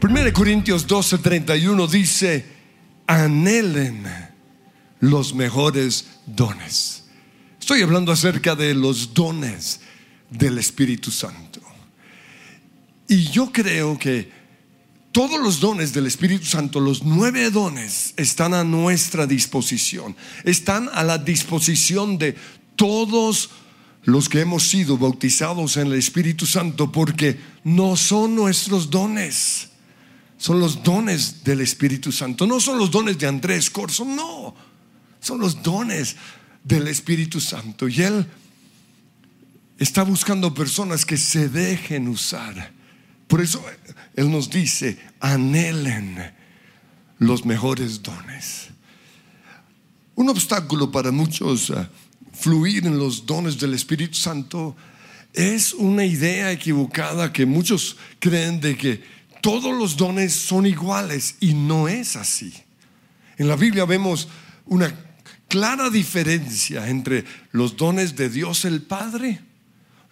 1 Corintios 12, 31 dice, anhelen los mejores dones. Estoy hablando acerca de los dones del Espíritu Santo. Y yo creo que todos los dones del Espíritu Santo, los nueve dones, están a nuestra disposición. Están a la disposición de todos los que hemos sido bautizados en el Espíritu Santo, porque no son nuestros dones, son los dones del Espíritu Santo. No son los dones de Andrés Corso, no, son los dones del Espíritu Santo. Y Él está buscando personas que se dejen usar. Por eso Él nos dice, anhelen los mejores dones. Un obstáculo para muchos uh, fluir en los dones del Espíritu Santo es una idea equivocada que muchos creen de que todos los dones son iguales y no es así. En la Biblia vemos una clara diferencia entre los dones de Dios el Padre,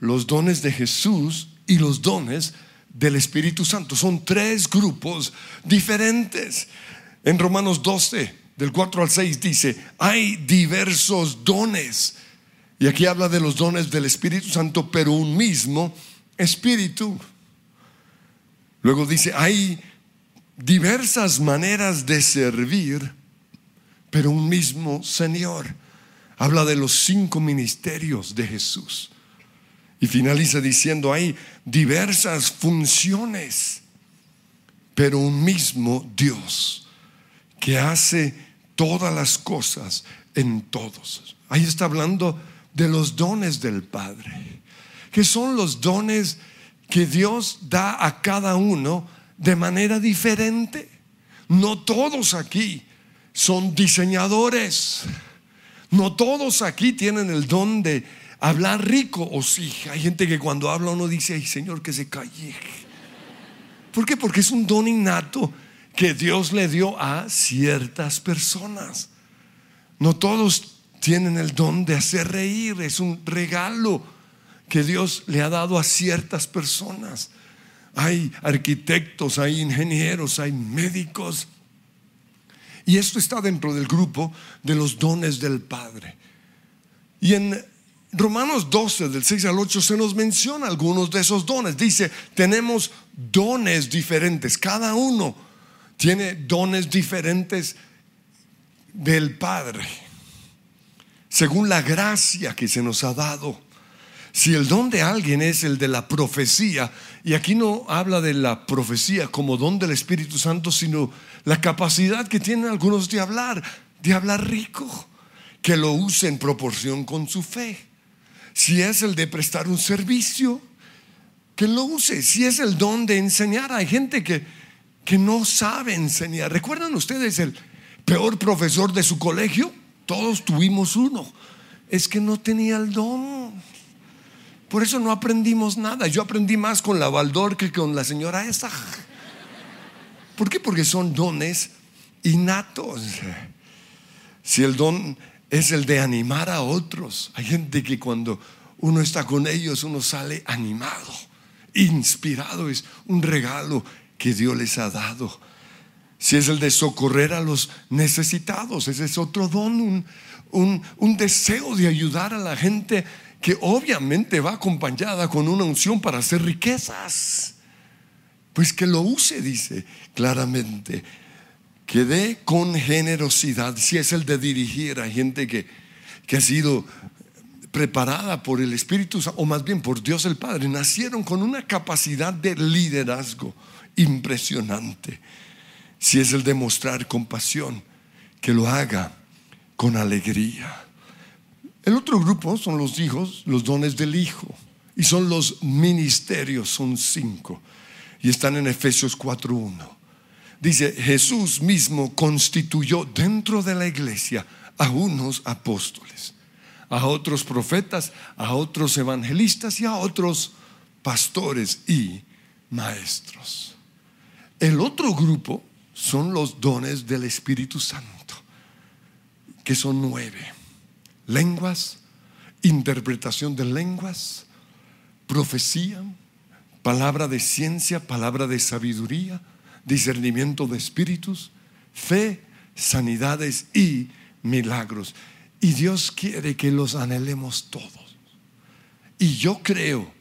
los dones de Jesús y los dones del Espíritu Santo. Son tres grupos diferentes. En Romanos 12, del 4 al 6 dice, hay diversos dones. Y aquí habla de los dones del Espíritu Santo, pero un mismo Espíritu. Luego dice, hay diversas maneras de servir, pero un mismo Señor. Habla de los cinco ministerios de Jesús. Y finaliza diciendo, hay diversas funciones, pero un mismo Dios que hace todas las cosas en todos. Ahí está hablando de los dones del Padre, que son los dones que Dios da a cada uno de manera diferente. No todos aquí son diseñadores. No todos aquí tienen el don de hablar rico o sí. Hay gente que cuando habla uno dice, ay Señor, que se calle. ¿Por qué? Porque es un don innato que Dios le dio a ciertas personas. No todos tienen el don de hacer reír, es un regalo que Dios le ha dado a ciertas personas. Hay arquitectos, hay ingenieros, hay médicos. Y esto está dentro del grupo de los dones del Padre. Y en Romanos 12, del 6 al 8, se nos menciona algunos de esos dones. Dice, tenemos dones diferentes. Cada uno tiene dones diferentes del Padre, según la gracia que se nos ha dado. Si el don de alguien es el de la profecía, y aquí no habla de la profecía como don del Espíritu Santo, sino la capacidad que tienen algunos de hablar, de hablar rico, que lo use en proporción con su fe si es el de prestar un servicio, que lo use. Si es el don de enseñar, hay gente que, que no sabe enseñar. ¿Recuerdan ustedes el peor profesor de su colegio? Todos tuvimos uno. Es que no tenía el don. Por eso no aprendimos nada. Yo aprendí más con la Baldor que con la señora esa. ¿Por qué? Porque son dones innatos. Si el don es el de animar a otros. Hay gente que cuando uno está con ellos, uno sale animado, inspirado. Es un regalo que Dios les ha dado. Si es el de socorrer a los necesitados, ese es otro don, un, un deseo de ayudar a la gente que obviamente va acompañada con una unción para hacer riquezas. Pues que lo use, dice claramente que dé con generosidad, si es el de dirigir a gente que, que ha sido preparada por el Espíritu o más bien por Dios el Padre, nacieron con una capacidad de liderazgo impresionante. Si es el de mostrar compasión, que lo haga con alegría. El otro grupo son los hijos, los dones del Hijo, y son los ministerios, son cinco, y están en Efesios 4.1. Dice, Jesús mismo constituyó dentro de la iglesia a unos apóstoles, a otros profetas, a otros evangelistas y a otros pastores y maestros. El otro grupo son los dones del Espíritu Santo, que son nueve. Lenguas, interpretación de lenguas, profecía, palabra de ciencia, palabra de sabiduría, discernimiento de espíritus, fe, sanidades y milagros. Y Dios quiere que los anhelemos todos. Y yo creo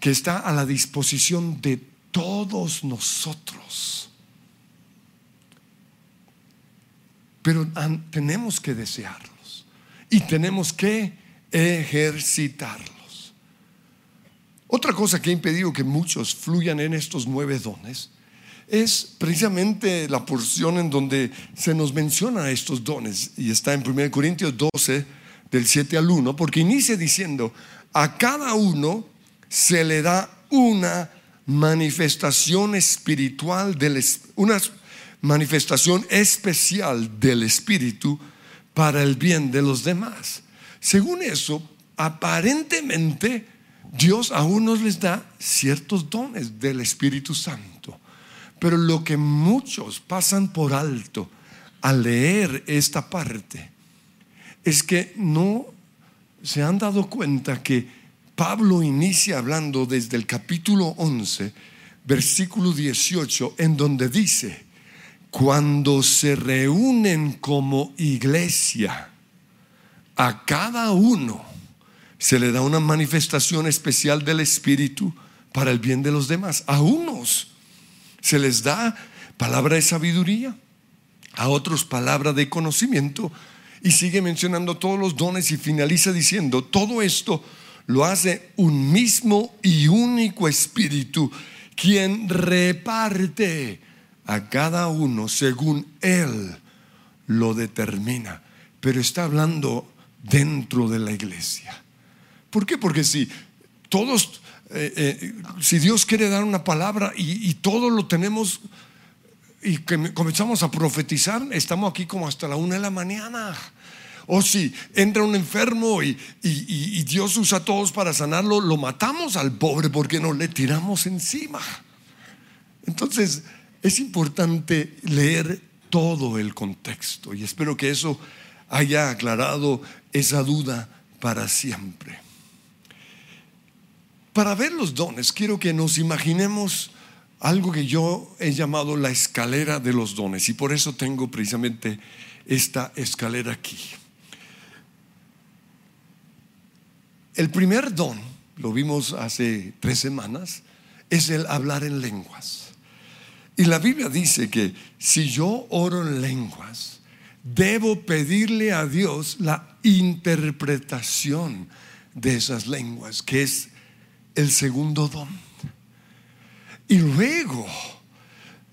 que está a la disposición de todos nosotros. Pero tenemos que desearlos y tenemos que ejercitarlos. Otra cosa que ha impedido que muchos fluyan en estos nueve dones es precisamente la porción en donde se nos menciona estos dones y está en 1 Corintios 12 del 7 al 1, porque inicia diciendo, a cada uno se le da una manifestación espiritual, del, una manifestación especial del Espíritu para el bien de los demás. Según eso, aparentemente Dios a unos les da ciertos dones del Espíritu Santo. Pero lo que muchos pasan por alto al leer esta parte es que no se han dado cuenta que Pablo inicia hablando desde el capítulo 11, versículo 18, en donde dice, cuando se reúnen como iglesia, a cada uno se le da una manifestación especial del Espíritu para el bien de los demás. A unos se les da palabra de sabiduría, a otros palabra de conocimiento, y sigue mencionando todos los dones y finaliza diciendo, todo esto lo hace un mismo y único Espíritu, quien reparte a cada uno según Él lo determina. Pero está hablando dentro de la iglesia. ¿Por qué? Porque si todos eh, eh, si Dios quiere dar una palabra y, todo lo tenemos y que comenzamos a profetizar, estamos aquí como hasta la una de la mañana. O si entra un enfermo y, y, Dios usa a todos para sanarlo, lo matamos al pobre porque no le tiramos encima. Entonces, es importante leer todo el contexto y espero que eso haya aclarado esa duda para siempre. Para ver los dones, quiero que nos imaginemos algo que yo he llamado la escalera de los dones y por eso tengo precisamente esta escalera aquí. El primer don, lo vimos hace tres semanas, es el hablar en lenguas. Y la Biblia dice que si yo oro en lenguas, debo pedirle a Dios la interpretación de esas lenguas, que es el segundo don. Y luego,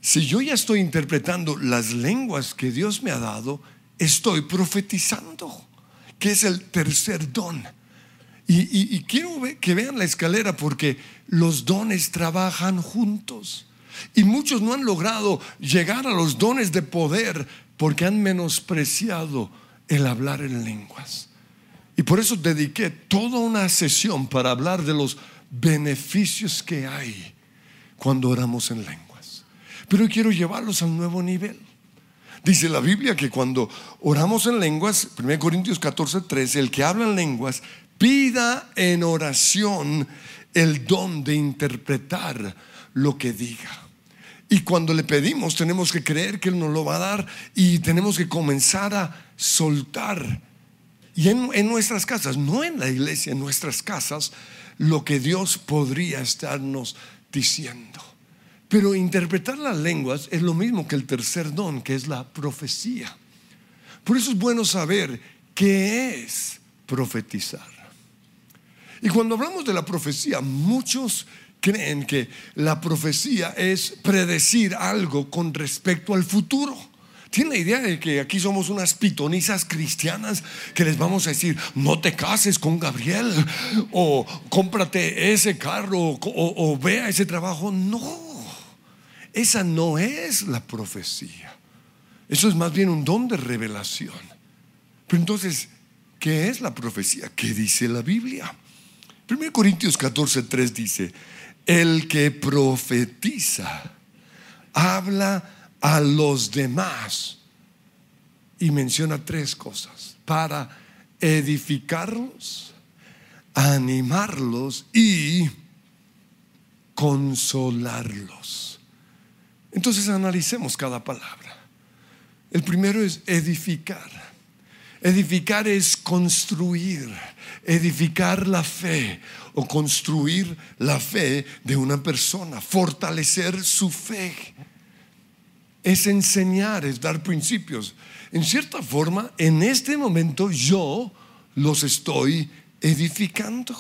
si yo ya estoy interpretando las lenguas que Dios me ha dado, estoy profetizando, que es el tercer don. Y, quiero que vean la escalera porque los dones trabajan juntos. Y muchos no han logrado llegar a los dones de poder porque han menospreciado el hablar en lenguas. Y por eso dediqué toda una sesión para hablar de los beneficios que hay cuando oramos en lenguas. Pero quiero llevarlos al nuevo nivel. Dice la Biblia que cuando oramos en lenguas, 1 Corintios 14, 13, el que habla en lenguas pida en oración el don de interpretar lo que diga. Y cuando le pedimos tenemos que creer que Él nos lo va a dar y tenemos que comenzar a soltar. Y en, en nuestras casas, no en la iglesia, en nuestras casas, lo que Dios podría estarnos diciendo. Pero interpretar las lenguas es lo mismo que el tercer don, que es la profecía. Por eso es bueno saber qué es profetizar. Y cuando hablamos de la profecía, muchos creen que la profecía es predecir algo con respecto al futuro. ¿Tiene la idea de que aquí somos unas pitonizas cristianas que les vamos a decir, no te cases con Gabriel o cómprate ese carro o, o vea ese trabajo? No, esa no es la profecía. Eso es más bien un don de revelación. Pero entonces, ¿qué es la profecía? ¿Qué dice la Biblia? 1 Corintios 14, 3 dice, el que profetiza habla a los demás. Y menciona tres cosas. Para edificarlos, animarlos y consolarlos. Entonces analicemos cada palabra. El primero es edificar. Edificar es construir, edificar la fe o construir la fe de una persona, fortalecer su fe. Es enseñar, es dar principios. En cierta forma, en este momento yo los estoy edificando.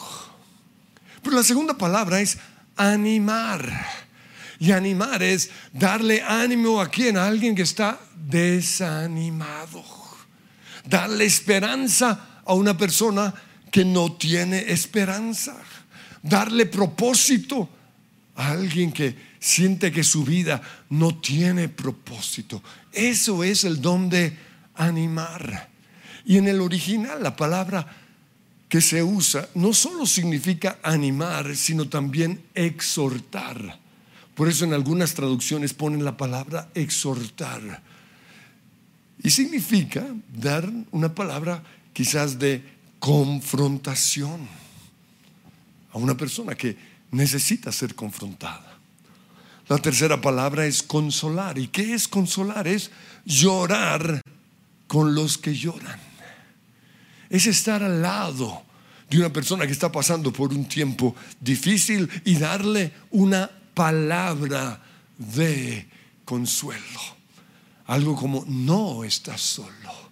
Pero la segunda palabra es animar. Y animar es darle ánimo a quien, a alguien que está desanimado. Darle esperanza a una persona que no tiene esperanza. Darle propósito a alguien que siente que su vida no tiene propósito. Eso es el don de animar. Y en el original la palabra que se usa no solo significa animar, sino también exhortar. Por eso en algunas traducciones ponen la palabra exhortar. Y significa dar una palabra quizás de confrontación a una persona que necesita ser confrontada. La tercera palabra es consolar. ¿Y qué es consolar? Es llorar con los que lloran. Es estar al lado de una persona que está pasando por un tiempo difícil y darle una palabra de consuelo. Algo como, no estás solo,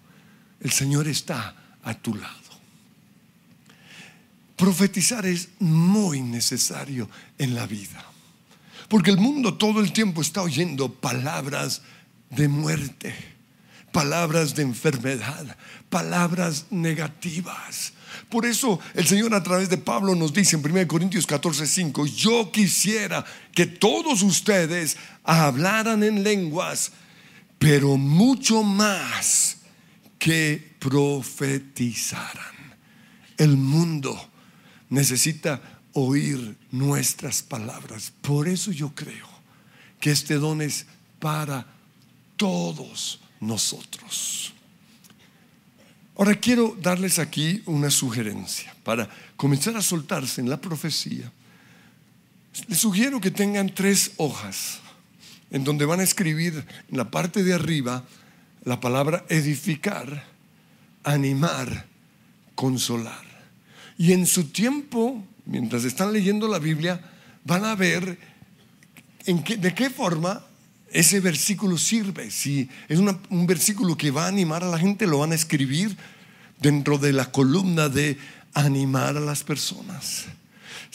el Señor está a tu lado. Profetizar es muy necesario en la vida, porque el mundo todo el tiempo está oyendo palabras de muerte, palabras de enfermedad, palabras negativas, por eso el Señor a través de Pablo nos dice en 1 Corintios 14, 5, yo quisiera que todos ustedes hablaran en lenguas, pero mucho más que profetizaran. El mundo necesita oír nuestras palabras. Por eso yo creo que este don es para todos nosotros. Ahora quiero darles aquí una sugerencia para comenzar a soltarse en la profecía. Les sugiero que tengan tres hojas en donde van a escribir en la parte de arriba la palabra edificar, animar, consolar. Y en su tiempo, mientras están leyendo la Biblia, van a ver en de qué forma ese versículo sirve. Si es un versículo que va a animar a la gente, lo van a escribir dentro de la columna de animar a las personas.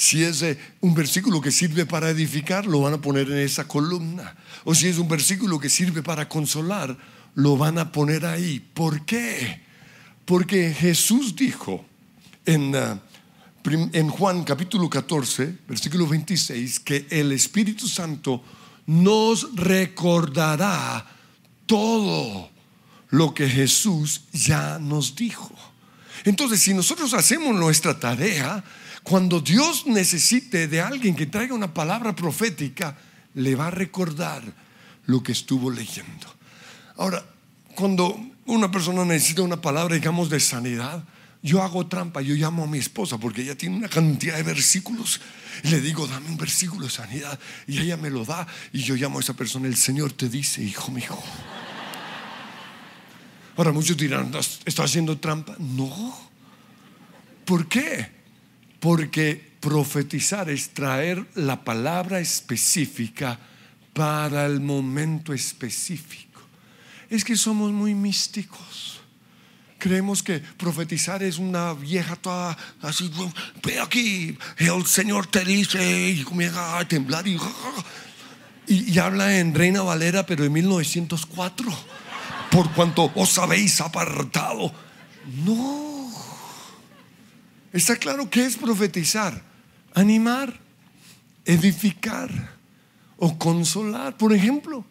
Si es eh, un versículo que sirve para edificar, lo van a poner en esa columna. O si es un versículo que sirve para consolar, lo van a poner ahí. ¿Por qué? Porque Jesús dijo en, en Juan capítulo 14, versículo 26, que el Espíritu Santo nos recordará todo lo que Jesús ya nos dijo. Entonces, si nosotros hacemos nuestra tarea, cuando Dios necesite de alguien que traiga una palabra profética, le va a recordar lo que estuvo leyendo. Ahora, cuando una persona necesita una palabra, digamos, de sanidad, yo hago trampa, yo llamo a mi esposa porque ella tiene una cantidad de versículos y le digo, dame un versículo de sanidad y ella me lo da y yo llamo a esa persona, el Señor te dice, hijo mío. Ahora muchos dirán, ¿está haciendo trampa? No. ¿Por qué? Porque profetizar es traer la palabra específica para el momento específico. Es que somos muy místicos. Creemos que profetizar es una vieja toda así, ve aquí, el Señor te dice, y comienza a temblar y, y, habla en Reina Valera, pero en 1904, por cuanto os habéis apartado. No, está claro que es profetizar, animar, edificar o consolar. Por ejemplo,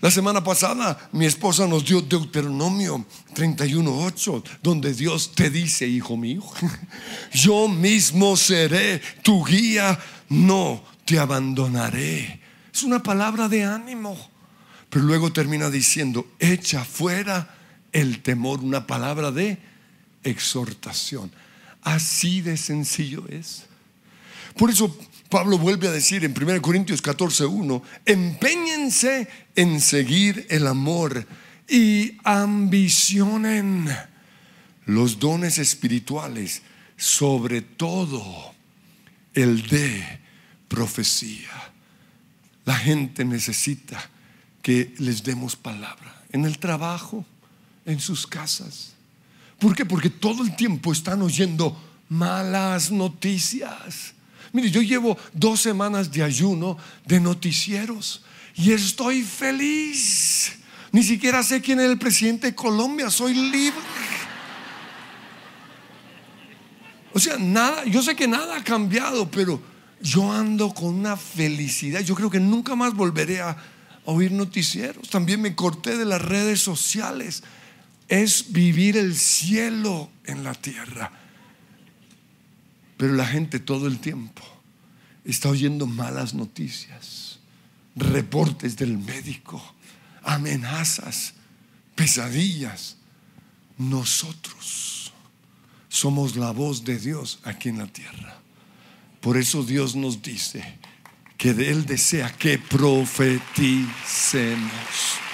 la semana pasada mi esposa nos dio Deuteronomio 31.8, donde Dios te dice, hijo mío, yo mismo seré tu guía, no te abandonaré. Es una palabra de ánimo, pero luego termina diciendo, echa fuera el temor, una palabra de exhortación. Así de sencillo es. Por eso Pablo vuelve a decir en 1 Corintios 14, 1, empeñense en seguir el amor y ambicionen los dones espirituales, sobre todo el de profecía. La gente necesita que les demos palabra en el trabajo, en sus casas. ¿Por qué? Porque todo el tiempo están oyendo malas noticias. Mire, yo llevo dos semanas de ayuno de noticieros y estoy feliz. Ni siquiera sé quién es el presidente de Colombia, soy libre. O sea, nada, yo sé que nada ha cambiado, pero yo ando con una felicidad. Yo creo que nunca más volveré a, oír noticieros. También me corté de las redes sociales. Es vivir el cielo en la tierra. Pero la gente todo el tiempo está oyendo malas noticias, reportes del médico, amenazas, pesadillas. Nosotros somos la voz de Dios aquí en la tierra. Por eso Dios nos dice que Él desea que profeticemos.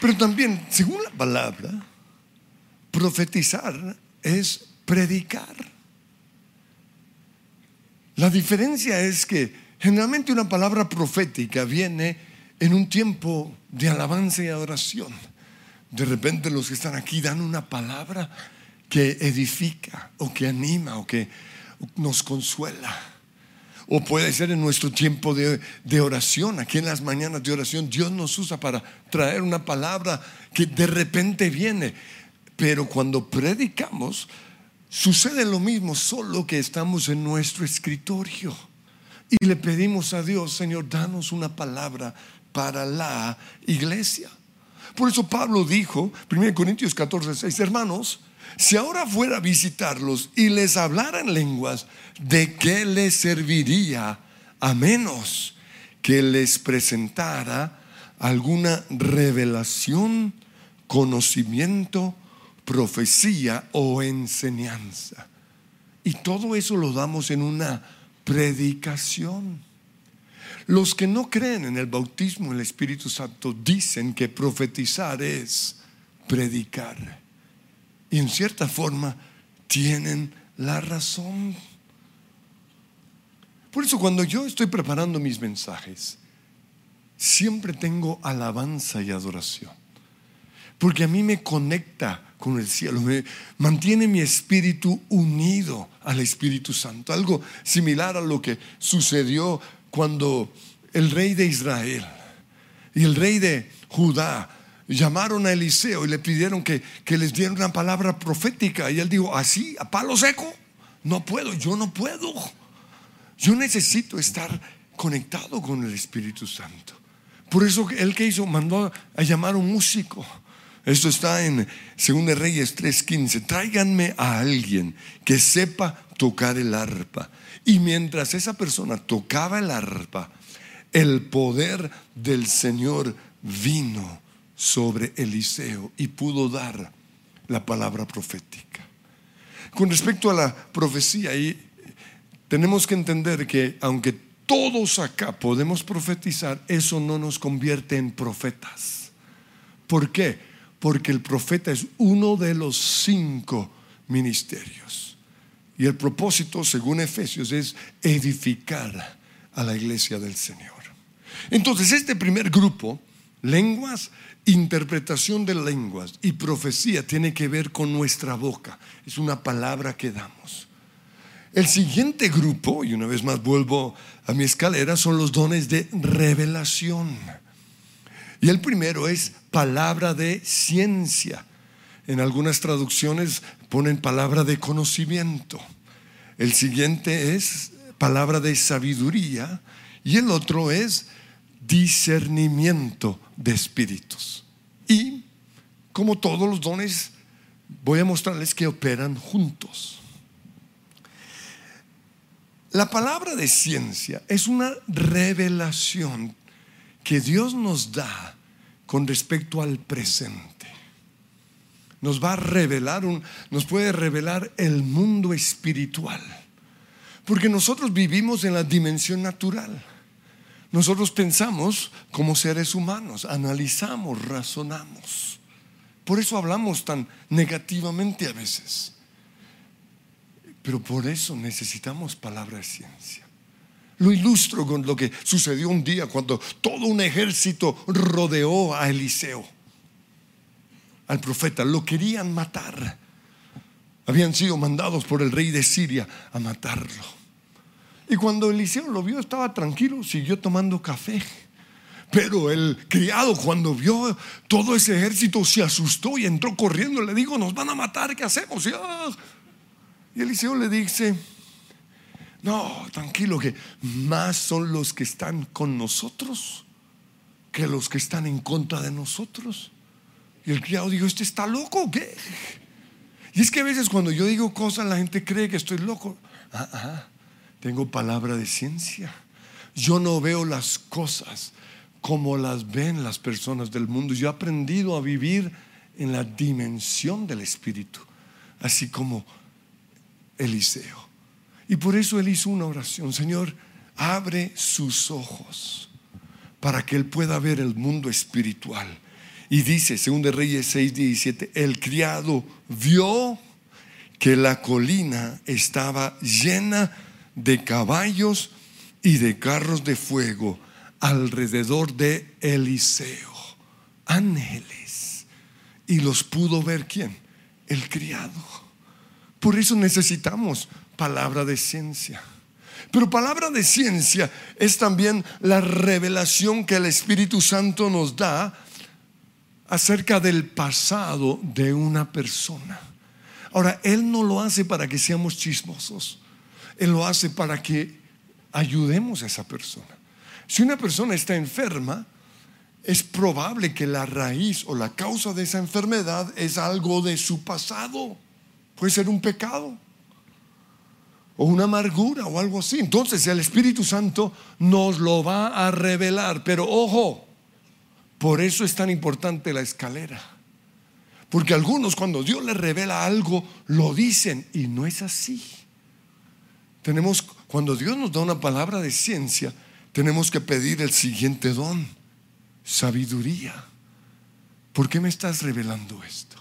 Pero también, según la palabra, profetizar es predicar. La diferencia es que generalmente una palabra profética viene en un tiempo de alabanza y adoración. De repente los que están aquí dan una palabra que edifica o que anima o que nos consuela. O puede ser en nuestro tiempo de, de, oración, aquí en las mañanas de oración, Dios nos usa para traer una palabra que de repente viene. Pero cuando predicamos, sucede lo mismo, solo que estamos en nuestro escritorio y le pedimos a Dios, Señor, danos una palabra para la iglesia. Por eso Pablo dijo, 1 Corintios 14, 6, hermanos, si ahora fuera a visitarlos y les hablara en lenguas, ¿de qué les serviría a menos que les presentara alguna revelación, conocimiento, profecía o enseñanza? Y todo eso lo damos en una predicación. Los que no creen en el bautismo el Espíritu Santo dicen que profetizar es predicar. Y en cierta forma tienen la razón. Por eso cuando yo estoy preparando mis mensajes, siempre tengo alabanza y adoración. Porque a mí me conecta con el cielo, me mantiene mi espíritu unido al Espíritu Santo. Algo similar a lo que sucedió cuando el rey de Israel y el rey de Judá llamaron a Eliseo y le pidieron que, les diera una palabra profética. Y él dijo, así, a palo seco, no puedo, yo no puedo. Yo necesito estar conectado con el Espíritu Santo. Por eso él que hizo, mandó a llamar a un músico. Esto está en 2 Reyes 3:15. Tráiganme a alguien que sepa tocar el arpa. Y mientras esa persona tocaba el arpa, el poder del Señor vino sobre Eliseo y pudo dar la palabra profética. Con respecto a la profecía, tenemos que entender que aunque todos acá podemos profetizar, eso no nos convierte en profetas. ¿Por qué? Porque el profeta es uno de los cinco ministerios. Y el propósito, según Efesios, es edificar a la iglesia del Señor. Entonces, este primer grupo, lenguas, interpretación de lenguas y profecía tiene que ver con nuestra boca. Es una palabra que damos. El siguiente grupo, y una vez más vuelvo a mi escalera, son los dones de revelación. Y el primero es palabra de ciencia. En algunas traducciones ponen palabra de conocimiento. El siguiente es palabra de sabiduría. Y el otro es discernimiento de espíritus. Y como todos los dones, voy a mostrarles que operan juntos. La palabra de ciencia es una revelación que Dios nos da con respecto al presente. nos va a revelar, un, nos puede revelar el mundo espiritual. Porque nosotros vivimos en la dimensión natural. Nosotros pensamos como seres humanos, analizamos, razonamos. Por eso hablamos tan negativamente a veces. Pero por eso necesitamos palabra de ciencia. Lo ilustro con lo que sucedió un día cuando todo un ejército rodeó a Eliseo, al profeta. Lo querían matar. Habían sido mandados por el rey de Siria a matarlo. Y cuando Eliseo lo vio estaba tranquilo, siguió tomando café. Pero el criado cuando vio todo ese ejército se asustó y entró corriendo. Le dijo, nos van a matar, ¿qué hacemos? Y, ah. Eliseo le dice, no, tranquilo, que más son los que están con nosotros que los que están en contra de nosotros. Y el criado dijo, ¿este está loco qué? Y es que a veces cuando yo digo cosas la gente cree que estoy loco. Ah, tengo palabra de ciencia. Yo no veo las cosas como las ven las personas del mundo. Yo he aprendido a vivir en la dimensión del Espíritu, así como Eliseo. Y por eso él hizo una oración, Señor, abre sus ojos para que él pueda ver el mundo espiritual. Y dice, según de Reyes 6, 17, el criado vio que la colina estaba llena de caballos y de carros de fuego alrededor de Eliseo, ángeles. Y los pudo ver quién? El criado. Por eso necesitamos palabra de ciencia. Pero palabra de ciencia es también la revelación que el Espíritu Santo nos da acerca del pasado de una persona. Ahora, Él no lo hace para que seamos chismosos. Él lo hace para que ayudemos a esa persona. Si una persona está enferma, es probable que la raíz o la causa de esa enfermedad es algo de su pasado. Puede ser un pecado o una amargura o algo así. Entonces el Espíritu Santo nos lo va a revelar. Pero ojo, por eso es tan importante la escalera. Porque algunos cuando Dios les revela algo, lo dicen y no es así. Tenemos, cuando Dios nos da una palabra de ciencia, tenemos que pedir el siguiente don, sabiduría. ¿Por qué me estás revelando esto?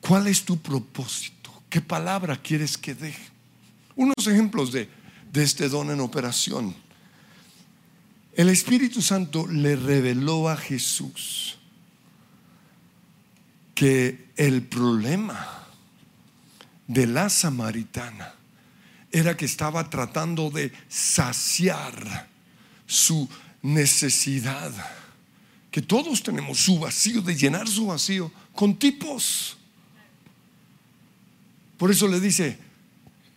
¿Cuál es tu propósito? ¿Qué palabra quieres que deje? Unos ejemplos de, de este don en operación. El Espíritu Santo le reveló a Jesús que el problema de la samaritana era que estaba tratando de saciar su necesidad, que todos tenemos su vacío, de llenar su vacío con tipos. Por eso le dice,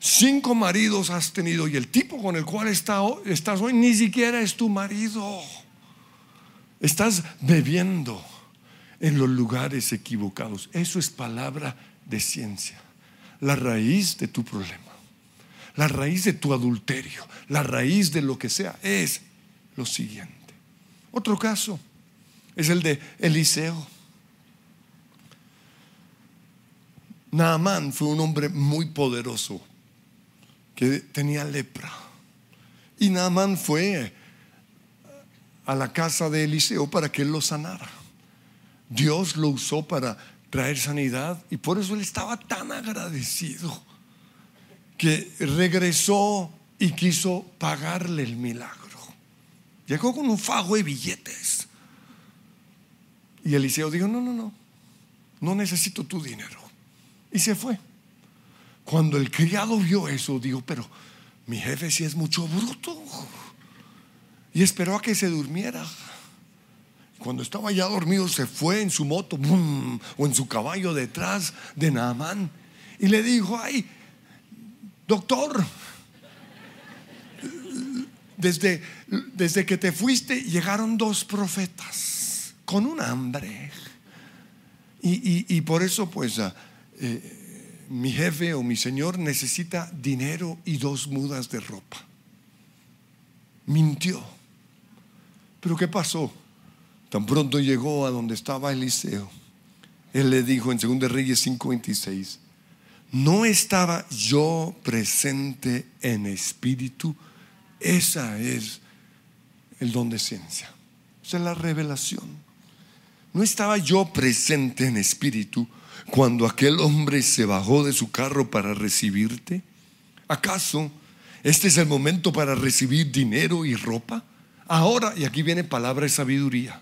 Cinco maridos has tenido y el tipo con el cual estás hoy ni siquiera es tu marido. Estás bebiendo en los lugares equivocados. Eso es palabra de ciencia. La raíz de tu problema, la raíz de tu adulterio, la raíz de lo que sea es lo siguiente. Otro caso es el de Eliseo. Naamán fue un hombre muy poderoso que tenía lepra. Y Naamán fue a la casa de Eliseo para que él lo sanara. Dios lo usó para traer sanidad y por eso él estaba tan agradecido que regresó y quiso pagarle el milagro. Llegó con un fajo de billetes. Y Eliseo dijo, no, no, no, no necesito tu dinero. Y se fue. Cuando el criado vio eso, dijo, pero mi jefe sí es mucho bruto. Y esperó a que se durmiera. Cuando estaba ya dormido, se fue en su moto o en su caballo detrás de Naamán y le dijo, ay, doctor, desde, desde que te fuiste llegaron dos profetas con un hambre. Y, por eso, pues, ah, eh, mi jefe o mi señor necesita dinero y dos mudas de ropa. Mintió. Pero ¿qué pasó? Tan pronto llegó a donde estaba Eliseo. él le dijo en 2 Reyes 5:26, no estaba yo presente en espíritu. Esa es el don de ciencia. Esa es la revelación. No estaba yo presente en espíritu cuando aquel hombre se bajó de su carro para recibirte. ¿Acaso este es el momento para recibir dinero y ropa? Ahora, y aquí viene palabra de sabiduría,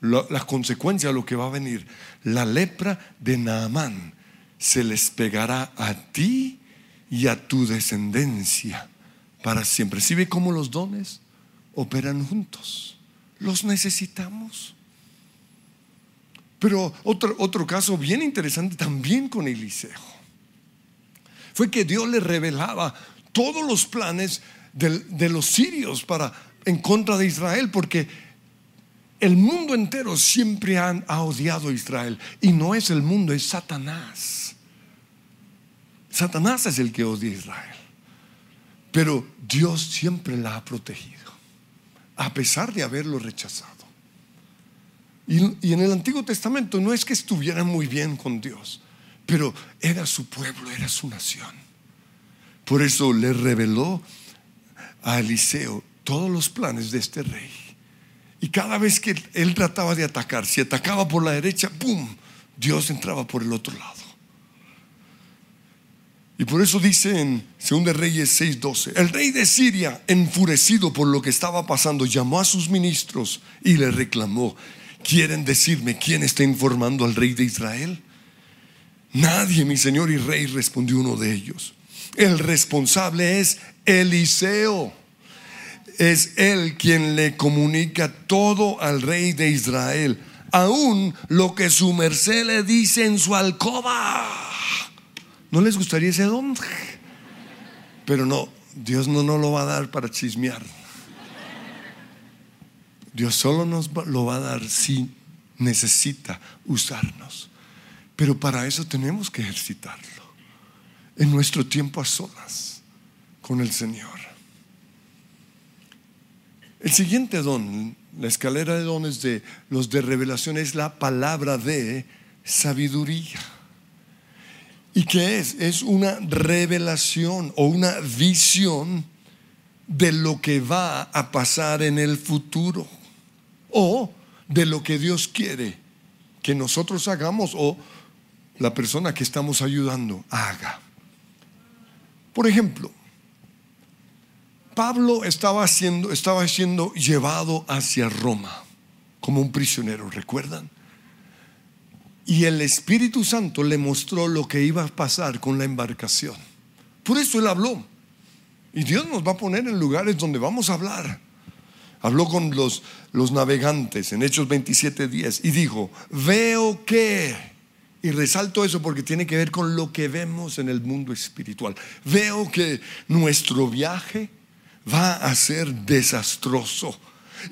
la, consecuencia de lo que va a venir, la lepra de Naamán se les pegará a ti y a tu descendencia para siempre. ¿Sí ve cómo los dones operan juntos? Los necesitamos. Pero otro, otro caso bien interesante también con Eliseo fue que Dios le revelaba todos los planes de, los sirios para en contra de Israel, porque el mundo entero siempre ha odiado a Israel y no es el mundo, es Satanás. Satanás es el que odia a Israel. Pero Dios siempre la ha protegido, a pesar de haberlo rechazado. Y, en el Antiguo Testamento no es que estuviera muy bien con Dios, pero era su pueblo, era su nación. Por eso le reveló a Eliseo todos los planes de este rey. Y cada vez que él trataba de atacar, si atacaba por la derecha, ¡pum! Dios entraba por el otro lado. Y por eso dice en 2 Reyes 6:12, el rey de Siria, enfurecido por lo que estaba pasando, llamó a sus ministros y le reclamó, ¿quieren decirme quién está informando al rey de Israel? Nadie, mi señor y rey, respondió uno de ellos. El responsable es Eliseo. Es él quien le comunica todo al rey de Israel, aún lo que su merced le dice en su alcoba. ¿No les gustaría ese don? Pero no, Dios no nos lo va a dar para chismear. Dios solo nos lo va a dar si necesita usarnos. Pero para eso tenemos que ejercitarlo. En nuestro tiempo a solas con el Señor. El siguiente don, la escalera de dones de los de revelación es la palabra de sabiduría. ¿Y qué es? Es una revelación o una visión de lo que va a pasar en el futuro o de lo que Dios quiere que nosotros hagamos o la persona que estamos ayudando haga. Por ejemplo, Pablo estaba siendo, estaba siendo llevado hacia Roma como un prisionero, ¿recuerdan? Y el Espíritu Santo le mostró lo que iba a pasar con la embarcación. Por eso él habló. Y Dios nos va a poner en lugares donde vamos a hablar. Habló con los, los navegantes en Hechos 27:10 y dijo, veo que, y resalto eso porque tiene que ver con lo que vemos en el mundo espiritual, veo que nuestro viaje va a ser desastroso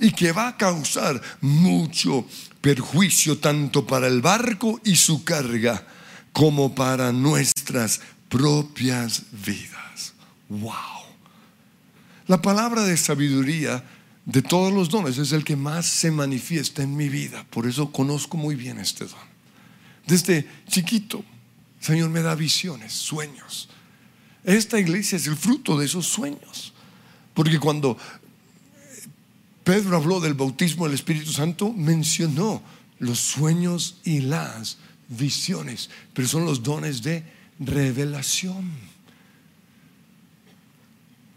y que va a causar mucho perjuicio tanto para el barco y su carga como para nuestras propias vidas. Wow. La palabra de sabiduría de todos los dones es el que más se manifiesta en mi vida. Por eso conozco muy bien este don. Desde chiquito, Señor me da visiones, sueños. Esta iglesia es el fruto de esos sueños. Porque cuando Pedro habló del bautismo del Espíritu Santo, mencionó los sueños y las visiones, pero son los dones de revelación.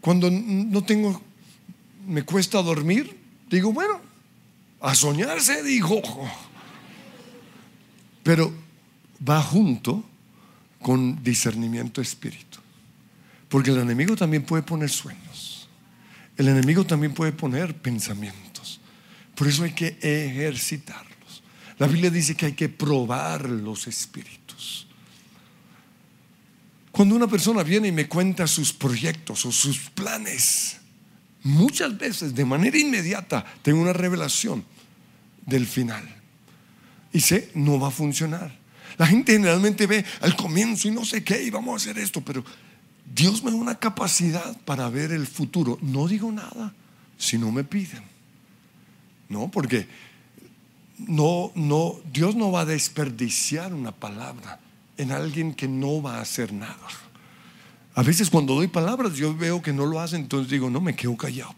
Cuando no tengo, me cuesta dormir, digo, bueno, a soñarse, dijo. Pero va junto con discernimiento espíritu. Porque el enemigo también puede poner sueños. El enemigo también puede poner pensamientos. Por eso hay que ejercitarlos. La Biblia dice que hay que probar los espíritus. Cuando una persona viene y me cuenta sus proyectos o sus planes, muchas veces de manera inmediata tengo una revelación del final. Y sé, no va a funcionar. La gente generalmente ve al comienzo y no sé qué, y vamos a hacer esto, pero Dios me da una capacidad para ver el futuro. No digo nada si no me piden. No, porque no, no, Dios no va a desperdiciar una palabra en alguien que no va a hacer nada. A veces cuando doy palabras yo veo que no lo hacen, entonces digo, no, me quedo callado.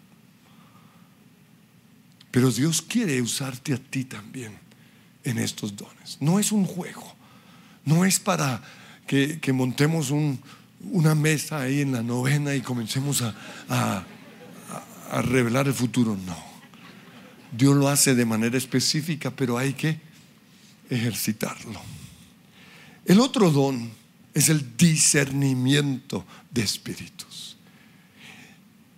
Pero Dios quiere usarte a ti también en estos dones. No es un juego, no es para que, montemos una mesa ahí en la novena y comencemos a revelar el futuro, no. Dios lo hace de manera específica, pero hay que ejercitarlo. El otro don es el discernimiento de espíritus.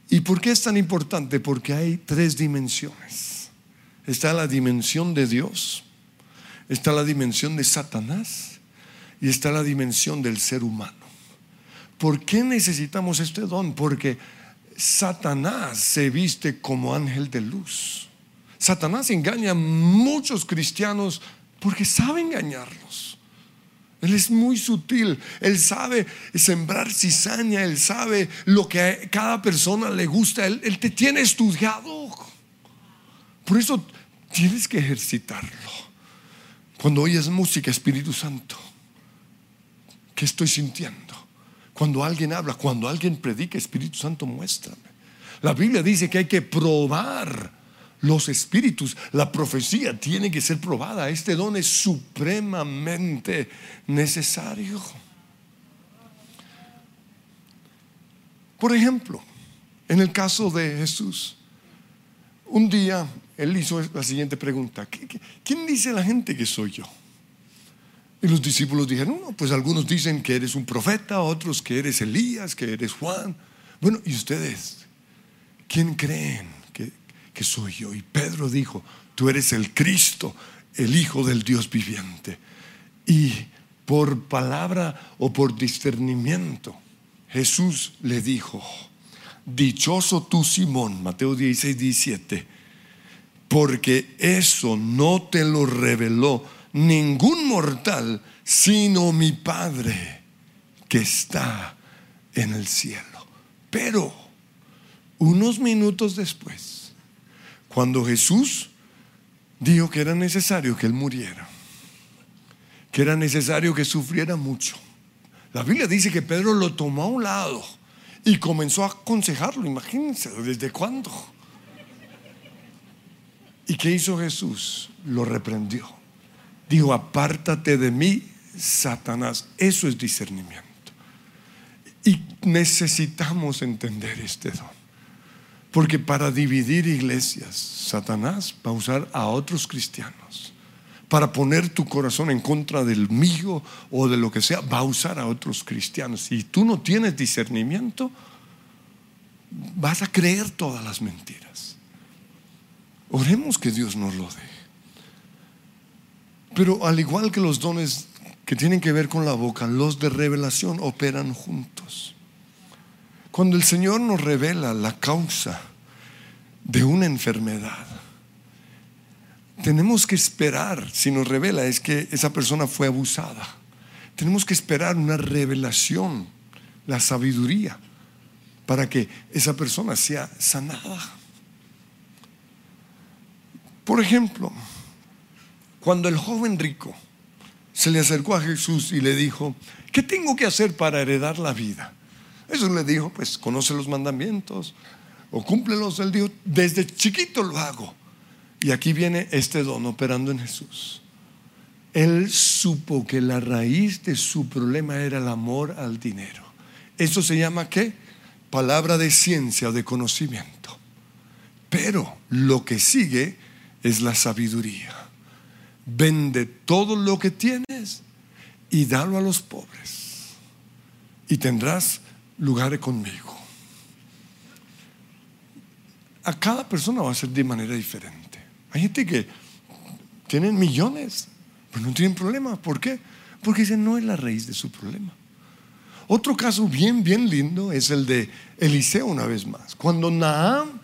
¿Y por qué es tan importante? Porque hay tres dimensiones. Está la dimensión de Dios, está la dimensión de Satanás y está la dimensión del ser humano. ¿Por qué necesitamos este don? Porque Satanás se viste como ángel de luz. Satanás engaña a muchos cristianos porque sabe engañarlos. Él es muy sutil, él sabe sembrar cizaña, él sabe lo que a cada persona le gusta, él, él te tiene estudiado. Por eso tienes que ejercitarlo. Cuando oyes música, Espíritu Santo, ¿qué estoy sintiendo? Cuando alguien habla, cuando alguien predica, Espíritu Santo, muéstrame. La Biblia dice que hay que probar los espíritus, la profecía tiene que ser probada. Este don es supremamente necesario. Por ejemplo, en el caso de Jesús, un día él hizo la siguiente pregunta, ¿quién dice la gente que soy yo? Y los discípulos dijeron, no, pues algunos dicen que eres un profeta, otros que eres Elías, que eres Juan. Bueno, ¿y ustedes? ¿Quién creen que soy yo. Y Pedro dijo, tú eres el Cristo, el Hijo del Dios viviente. Y por palabra o por discernimiento, Jesús le dijo, dichoso tú Simón, Mateo 16, 17, porque eso no te lo reveló ningún mortal, sino mi Padre que está en el cielo. Pero unos minutos después, cuando Jesús dijo que era necesario que Él muriera, que era necesario que sufriera mucho. La Biblia dice que Pedro lo tomó a un lado y comenzó a aconsejarlo, imagínense, ¿desde cuándo? ¿Y qué hizo Jesús? Lo reprendió. Dijo, apártate de mí, Satanás. Eso es discernimiento. Y necesitamos entender este don. Porque para dividir iglesias, Satanás va a usar a otros cristianos. Para poner tu corazón en contra del mío o de lo que sea, va a usar a otros cristianos. Si tú no tienes discernimiento, vas a creer todas las mentiras. Oremos que Dios nos lo dé. Pero al igual que los dones que tienen que ver con la boca, los de revelación operan juntos. Cuando el Señor nos revela la causa de una enfermedad, tenemos que esperar, si nos revela, es que esa persona fue abusada. Tenemos que esperar una revelación, la sabiduría, para que esa persona sea sanada. Por ejemplo, cuando el joven rico se le acercó a Jesús y le dijo, ¿qué tengo que hacer para heredar la vida? Jesús le dijo, pues conoce los mandamientos o cúmplelos. Él dijo, desde chiquito lo hago. Y aquí viene este don operando en Jesús. Él supo que la raíz de su problema era el amor al dinero. Eso se llama qué? Palabra de ciencia o de conocimiento. Pero lo que sigue es la sabiduría. Vende todo lo que tienes y dalo a los pobres. Y tendrás lugares conmigo. A cada persona va a ser de manera diferente. Hay gente que tienen millones, pero no tienen problema. ¿Por qué? Porque ese no es la raíz de su problema. Otro caso bien, bien lindo es el de Eliseo una vez más. Cuando Naam,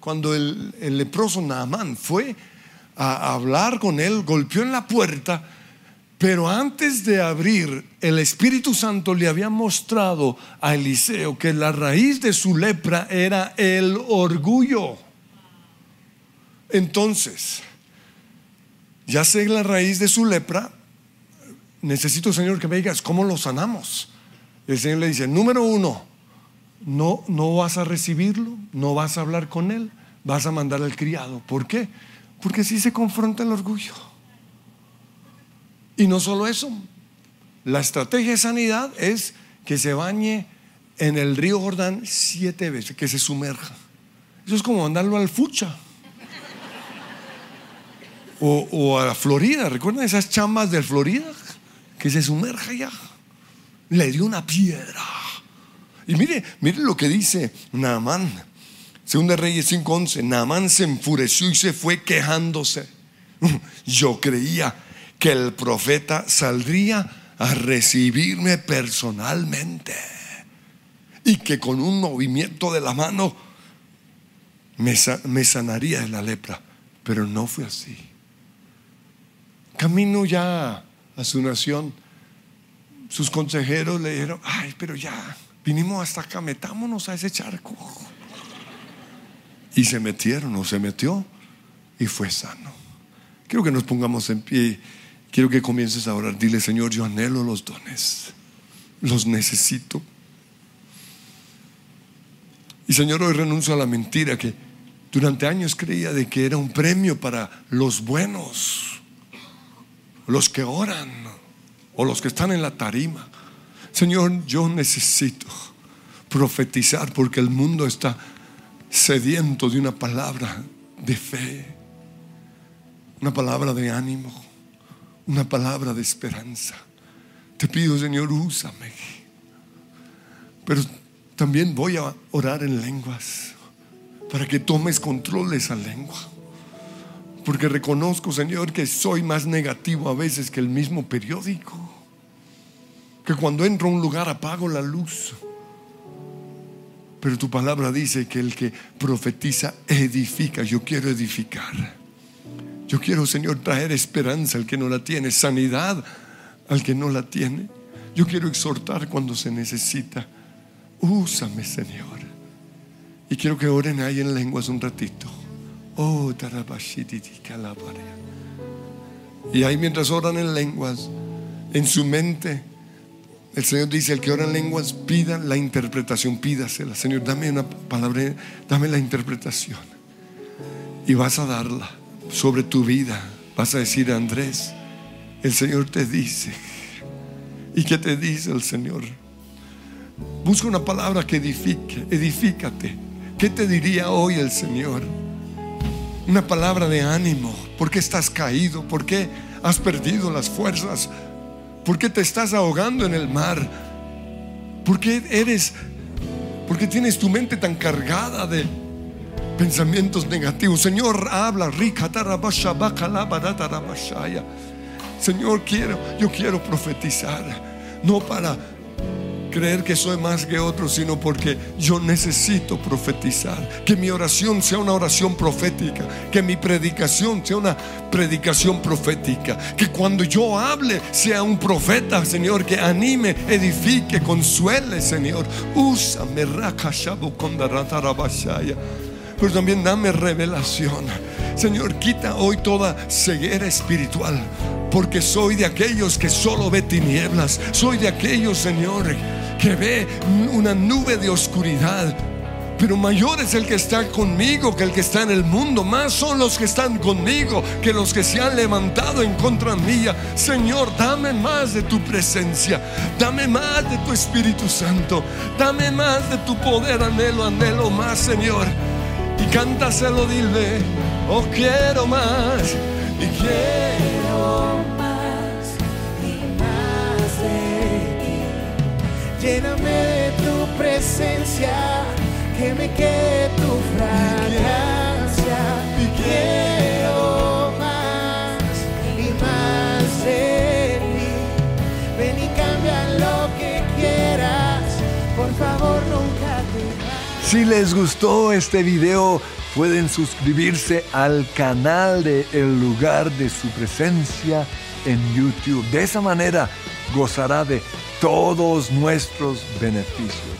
cuando el, el leproso Naamán fue a hablar con él, golpeó en la puerta, pero antes de abrir, el Espíritu Santo le había mostrado a Eliseo que la raíz de su lepra era el orgullo. Entonces, ya sé la raíz de su lepra, necesito, Señor, que me digas cómo lo sanamos. El Señor le dice, número uno, no, no vas a recibirlo, no vas a hablar con él, vas a mandar al criado. ¿Por qué? Porque así se confronta el orgullo. Y no solo eso, la estrategia de sanidad es que se bañe en el río Jordán siete veces, que se sumerja. Eso es como mandarlo al fucha. O, a la Florida, ¿recuerdan esas chambas del Florida? Que se sumerja ya. Le dio una piedra. Y mire, mire lo que dice Naamán. Segunda Reyes 5:11. Naamán se enfureció y se fue quejándose. Yo creía que el profeta saldría a recibirme personalmente y que con un movimiento de la mano me, me sanaría de la lepra. Pero no fue así. Camino ya a su nación, sus consejeros le dijeron, ay, pero ya, vinimos hasta acá, metámonos a ese charco. Y se metieron o se metió y fue sano. Quiero que nos pongamos en pie. Quiero que comiences a orar. Dile, Señor, yo anhelo los dones. Los necesito. Y Señor, hoy renuncio a la mentira que durante años creía de que era un premio para los buenos, los que oran o los que están en la tarima. Señor, yo necesito profetizar porque el mundo está sediento de una palabra de fe, una palabra de ánimo, una palabra de esperanza. Te pido, Señor, úsame. Pero también voy a orar en lenguas para que tomes control de esa lengua. Porque reconozco, Señor, que soy más negativo a veces que el mismo periódico. Que cuando entro a un lugar apago la luz pero tu palabra dice que el que profetiza edifica. Yo quiero edificar. Yo quiero, Señor, traer esperanza al que no la tiene, sanidad al que no la tiene. Yo quiero exhortar cuando se necesita. Úsame, Señor. Y quiero que oren ahí en lenguas un ratito. Oh, y ahí mientras oran en lenguas, en su mente, el Señor dice, el que ora en lenguas, pida la interpretación, pídasela. Señor, dame una palabra, dame la interpretación. Y vas a darla sobre tu vida. Vas a decir, Andrés, el Señor te dice. ¿Y qué te dice el Señor? Busca una palabra que edifique, edifícate. ¿Qué te diría hoy el Señor? Una palabra de ánimo. ¿Por qué estás caído? ¿Por qué has perdido las fuerzas? ¿Por qué te estás ahogando en el mar? ¿Por qué eres, por qué tienes tu mente tan cargada de pensamientos negativos? Señor, habla, rica, Señor, quiero, yo quiero profetizar, no para creer que soy más que otro, sino porque yo necesito profetizar. Que mi oración sea una oración profética. Que mi predicación sea una predicación profética. Que cuando yo hable sea un profeta, Señor, que anime, edifique, consuele, Señor. Úsame, pero también dame revelación. Señor, quita hoy toda ceguera espiritual, porque soy de aquellos que solo ve tinieblas. Soy de aquellos, Señor, que ve una nube de oscuridad. Pero mayor es el que está conmigo que el que está en el mundo. Más son los que están conmigo que los que se han levantado en contra mía. Señor, dame más de tu presencia. Dame más de tu Espíritu Santo. Dame más de tu poder. Anhelo, anhelo más, Señor. Y cántaselo, dile, oh quiero más. Y quiero Lléname de tu presencia, que me quede tu fragancia. Y quiero más y más de ti. Ven y cambia lo que quieras, por favor nunca te Si les gustó este video, pueden suscribirse al canal de El lugar de su presencia en YouTube. De esa manera gozará de todos nuestros beneficios.